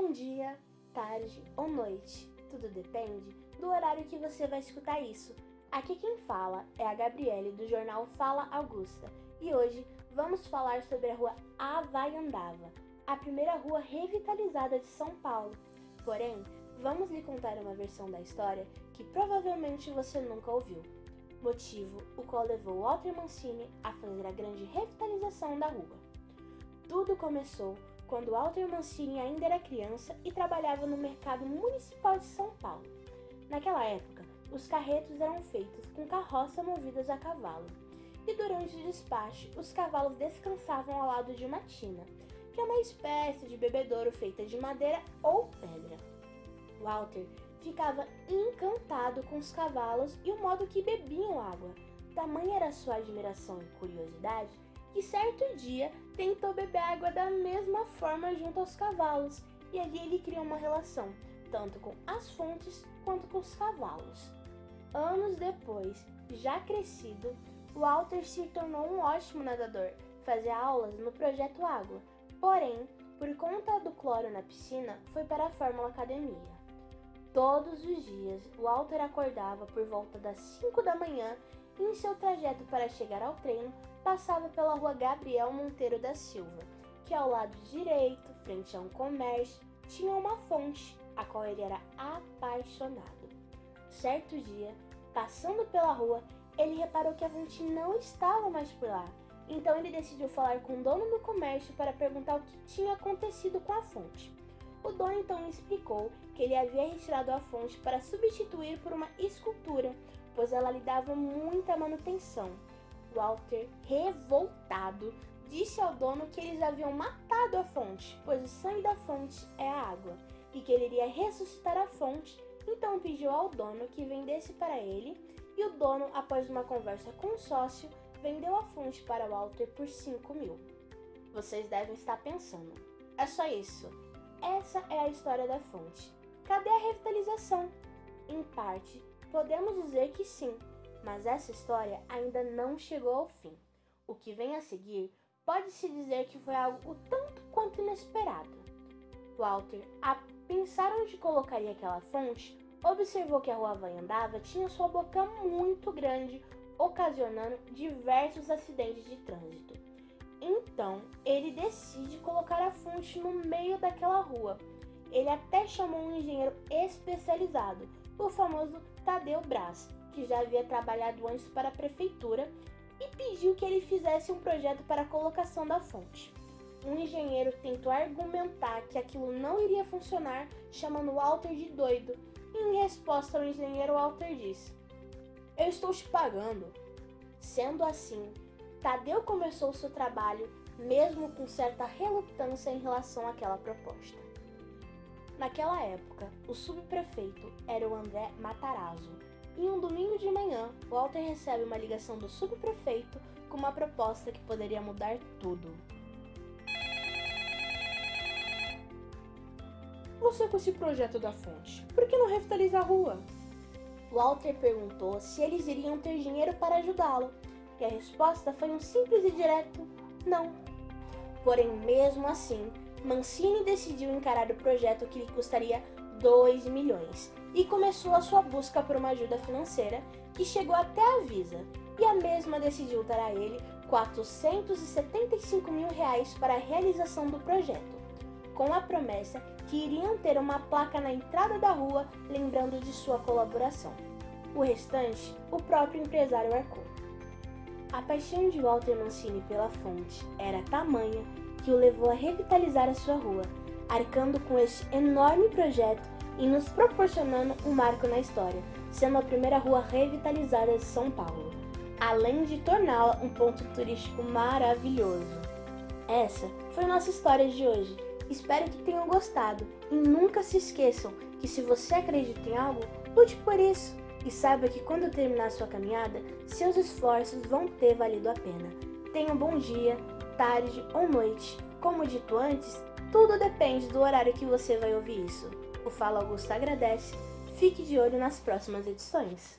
Bom dia, tarde ou noite, tudo depende do horário que você vai escutar isso. Aqui quem fala é a Gabriele do jornal Fala Augusta e hoje vamos falar sobre a rua Avaiandava, a primeira rua revitalizada de São Paulo. Porém, vamos lhe contar uma versão da história que provavelmente você nunca ouviu. Motivo o qual levou Walter Mancini a fazer a grande revitalização da rua. Tudo começou quando Walter Mancini ainda era criança e trabalhava no mercado municipal de São Paulo. Naquela época, os carretos eram feitos com carroça movidas a cavalo, e durante o despacho, os cavalos descansavam ao lado de uma tina, que é uma espécie de bebedouro feita de madeira ou pedra. Walter ficava encantado com os cavalos e o modo que bebiam água. Tamanha era sua admiração e curiosidade que certo dia tentou beber água da mesma forma junto aos cavalos, e ali ele criou uma relação, tanto com as fontes quanto com os cavalos. Anos depois, já crescido, Walter se tornou um ótimo nadador, fazia aulas no projeto Água, porém, por conta do cloro na piscina, foi para a Fórmula Academia. Todos os dias, Walter acordava por volta das 5 da manhã e em seu trajeto para chegar ao treino, passava pela rua Gabriel Monteiro da Silva, que ao lado direito, frente a um comércio, tinha uma fonte, a qual ele era apaixonado. Certo dia, passando pela rua, ele reparou que a fonte não estava mais por lá. Então ele decidiu falar com o dono do comércio para perguntar o que tinha acontecido com a fonte. O dono então explicou que ele havia retirado a fonte para substituir por uma escultura, pois ela lhe dava muita manutenção. Walter, revoltado, disse ao dono que eles haviam matado a fonte, pois o sangue da fonte é a água, e que ele iria ressuscitar a fonte, então pediu ao dono que vendesse para ele, e o dono, após uma conversa com o sócio, vendeu a fonte para Walter por 5 mil. Vocês devem estar pensando, é só isso. Essa é a história da fonte. Cadê a revitalização? Em parte, podemos dizer que sim, mas essa história ainda não chegou ao fim. O que vem a seguir pode-se dizer que foi algo tanto quanto inesperado. Walter, a pensar onde colocaria aquela fonte, observou que a rua vai andava tinha sua boca muito grande, ocasionando diversos acidentes de trânsito. Então, ele decide colocar a fonte no meio daquela rua. Ele até chamou um engenheiro especializado, o famoso Tadeu Braz, que já havia trabalhado antes para a prefeitura, e pediu que ele fizesse um projeto para a colocação da fonte. Um engenheiro tentou argumentar que aquilo não iria funcionar, chamando Walter de doido, e em resposta ao engenheiro, Walter disse: Eu estou te pagando. Sendo assim, Tadeu começou seu trabalho, mesmo com certa relutância em relação àquela proposta. Naquela época, o subprefeito era o André Matarazzo, em um de manhã, Walter recebe uma ligação do subprefeito com uma proposta que poderia mudar tudo. Você com esse projeto da fonte, por que não revitaliza a rua? Walter perguntou se eles iriam ter dinheiro para ajudá-lo, e a resposta foi um simples e direto não. Porém, mesmo assim, Mancini decidiu encarar o projeto que lhe custaria 2 milhões e começou a sua busca por uma ajuda financeira que chegou até a Visa e a mesma decidiu dar a ele 475 mil reais para a realização do projeto, com a promessa que iriam ter uma placa na entrada da rua lembrando de sua colaboração. O restante, o próprio empresário arcou. A paixão de Walter Mancini pela fonte era tamanha que o levou a revitalizar a sua rua arcando com este enorme projeto e nos proporcionando um marco na história, sendo a primeira rua revitalizada de São Paulo, além de torná-la um ponto turístico maravilhoso. Essa foi nossa história de hoje. Espero que tenham gostado e nunca se esqueçam que se você acredita em algo, lute por isso e saiba que quando terminar sua caminhada, seus esforços vão ter valido a pena. Tenha um bom dia, tarde ou noite. Como dito antes, tudo depende do horário que você vai ouvir isso. O Fala Augusto agradece. Fique de olho nas próximas edições.